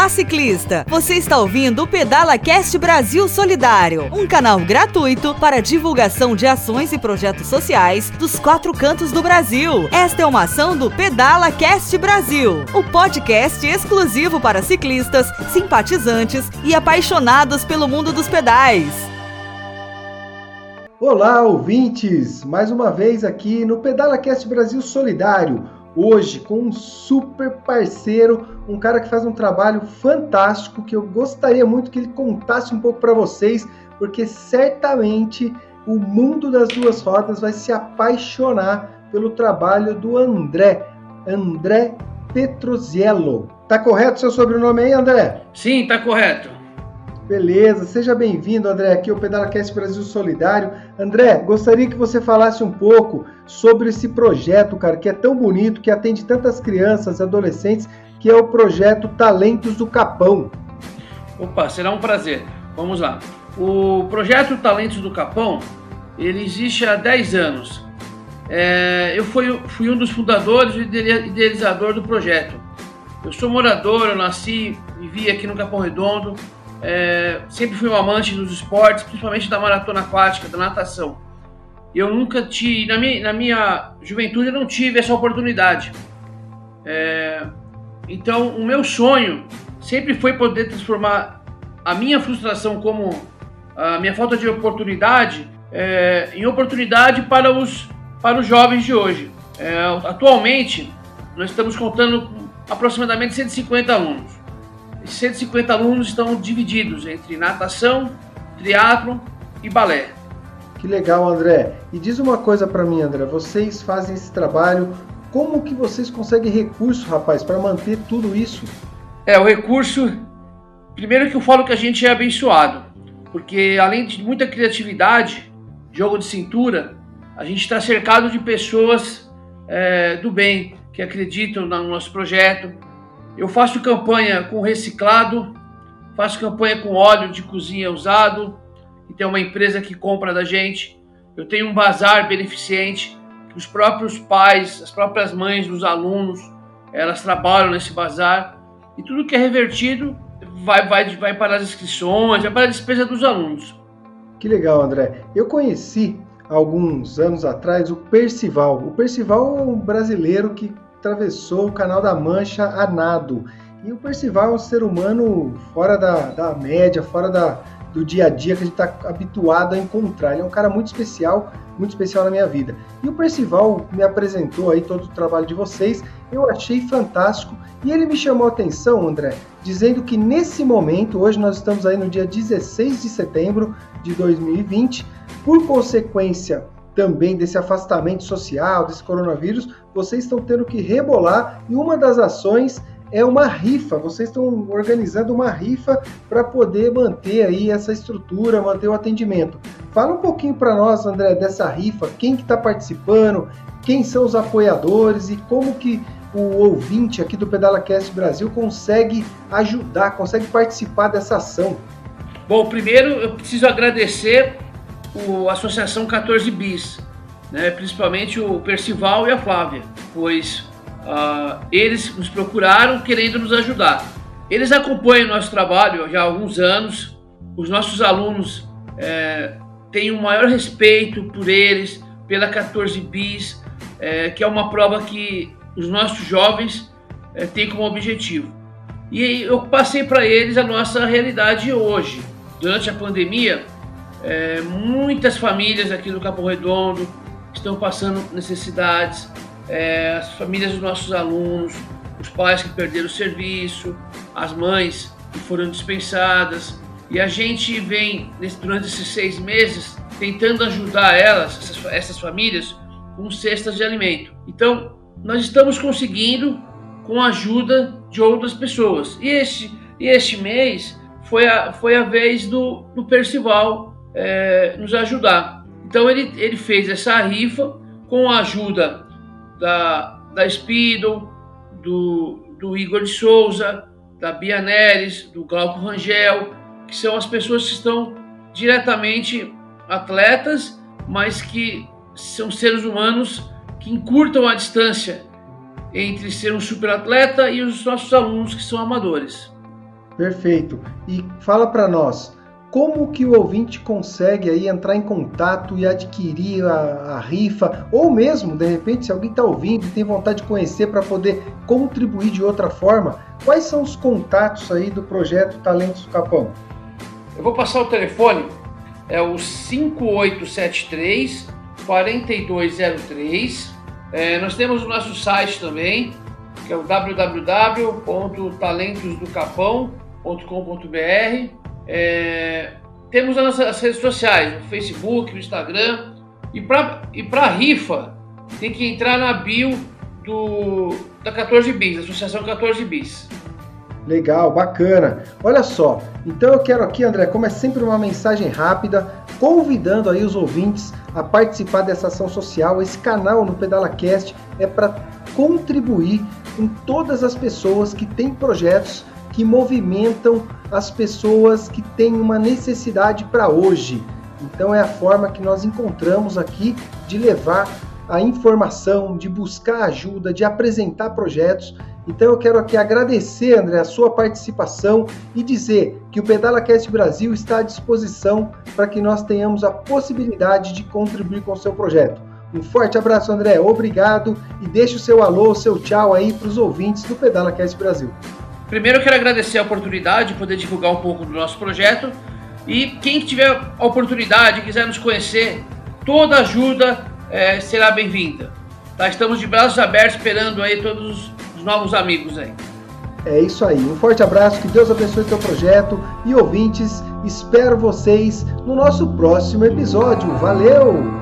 Olá, ciclista! Você está ouvindo o Pedala Cast Brasil Solidário, um canal gratuito para divulgação de ações e projetos sociais dos quatro cantos do Brasil. Esta é uma ação do Pedala Cast Brasil, o podcast exclusivo para ciclistas, simpatizantes e apaixonados pelo mundo dos pedais. Olá, ouvintes! Mais uma vez aqui no Pedala Cast Brasil Solidário hoje com um super parceiro, um cara que faz um trabalho fantástico que eu gostaria muito que ele contasse um pouco para vocês, porque certamente o mundo das duas rodas vai se apaixonar pelo trabalho do André, André Petroziello. Tá correto seu sobrenome aí, André? Sim, tá correto. Beleza, seja bem-vindo, André, aqui ao PedalaCast Brasil Solidário. André, gostaria que você falasse um pouco sobre esse projeto, cara, que é tão bonito, que atende tantas crianças, adolescentes, que é o projeto Talentos do Capão. Opa, será um prazer. Vamos lá. O projeto Talentos do Capão, ele existe há 10 anos. É, eu fui, fui um dos fundadores e idealizador do projeto. Eu sou morador, eu nasci, vivi aqui no Capão Redondo, é, sempre fui um amante dos esportes, principalmente da maratona aquática, da natação. Eu nunca tive, na minha, na minha juventude, eu não tive essa oportunidade. É, então, o meu sonho sempre foi poder transformar a minha frustração como a minha falta de oportunidade é, em oportunidade para os, para os jovens de hoje. É, atualmente, nós estamos contando com aproximadamente 150 alunos. 150 alunos estão divididos entre natação, triatlo e balé. Que legal, André. E diz uma coisa para mim, André. Vocês fazem esse trabalho. Como que vocês conseguem recurso, rapaz, para manter tudo isso? É, o recurso. Primeiro que eu falo que a gente é abençoado, porque além de muita criatividade, jogo de cintura, a gente está cercado de pessoas é, do bem que acreditam no nosso projeto, eu faço campanha com reciclado, faço campanha com óleo de cozinha usado, e tem uma empresa que compra da gente. Eu tenho um bazar beneficente, os próprios pais, as próprias mães dos alunos, elas trabalham nesse bazar. E tudo que é revertido vai, vai, vai para as inscrições, vai para a despesa dos alunos. Que legal, André. Eu conheci alguns anos atrás o Percival. O Percival é um brasileiro que atravessou o Canal da Mancha a nado. E o Percival é um ser humano fora da, da média, fora da, do dia a dia que a gente está habituado a encontrar. Ele é um cara muito especial, muito especial na minha vida. E o Percival me apresentou aí todo o trabalho de vocês, eu achei fantástico e ele me chamou a atenção, André, dizendo que nesse momento, hoje nós estamos aí no dia 16 de setembro de 2020, por consequência também desse afastamento social, desse coronavírus, vocês estão tendo que rebolar e uma das ações é uma rifa. Vocês estão organizando uma rifa para poder manter aí essa estrutura, manter o atendimento. Fala um pouquinho para nós, André, dessa rifa, quem que está participando, quem são os apoiadores e como que o ouvinte aqui do PedalaCast Brasil consegue ajudar, consegue participar dessa ação. Bom, primeiro eu preciso agradecer o, Associação 14 Bis, né, principalmente o Percival e a Flávia, pois uh, eles nos procuraram querendo nos ajudar. Eles acompanham o nosso trabalho já há alguns anos, os nossos alunos é, têm um maior respeito por eles, pela 14 Bis, é, que é uma prova que os nossos jovens é, têm como objetivo. E eu passei para eles a nossa realidade hoje. Durante a pandemia, é, muitas famílias aqui do Capão Redondo estão passando necessidades, é, as famílias dos nossos alunos, os pais que perderam o serviço, as mães que foram dispensadas. E a gente vem, durante esses seis meses, tentando ajudar elas, essas, essas famílias, com cestas de alimento. Então, nós estamos conseguindo com a ajuda de outras pessoas. E este, e este mês foi a, foi a vez do, do Percival é, nos ajudar. Então ele, ele fez essa rifa com a ajuda da, da Speedo, do, do Igor de Souza, da Bia Neres, do Glauco Rangel, que são as pessoas que estão diretamente atletas, mas que são seres humanos que encurtam a distância entre ser um superatleta e os nossos alunos que são amadores. Perfeito. E fala para nós, como que o ouvinte consegue aí entrar em contato e adquirir a, a rifa, ou mesmo, de repente, se alguém está ouvindo e tem vontade de conhecer para poder contribuir de outra forma, quais são os contatos aí do projeto Talentos do Capão? Eu vou passar o telefone, é o 5873 4203. É, nós temos o nosso site também, que é o www.talentosdocapão.com.br é, temos as nossas redes sociais, no Facebook, no Instagram. E para e rifa, tem que entrar na bio do, da 14 Bis, da Associação 14 Bis. Legal, bacana. Olha só, então eu quero aqui, André, como é sempre uma mensagem rápida, convidando aí os ouvintes a participar dessa ação social. Esse canal no PedalaCast é para contribuir com todas as pessoas que têm projetos que movimentam as pessoas que têm uma necessidade para hoje. Então é a forma que nós encontramos aqui de levar a informação, de buscar ajuda, de apresentar projetos. Então eu quero aqui agradecer, André, a sua participação e dizer que o PedalaCast Brasil está à disposição para que nós tenhamos a possibilidade de contribuir com o seu projeto. Um forte abraço, André. Obrigado e deixe o seu alô, o seu tchau aí para os ouvintes do PedalaCast Brasil. Primeiro eu quero agradecer a oportunidade de poder divulgar um pouco do nosso projeto e quem tiver a oportunidade, quiser nos conhecer, toda ajuda é, será bem-vinda. Tá? Estamos de braços abertos esperando aí todos os novos amigos aí. É isso aí. Um forte abraço, que Deus abençoe teu projeto e ouvintes, espero vocês no nosso próximo episódio. Valeu!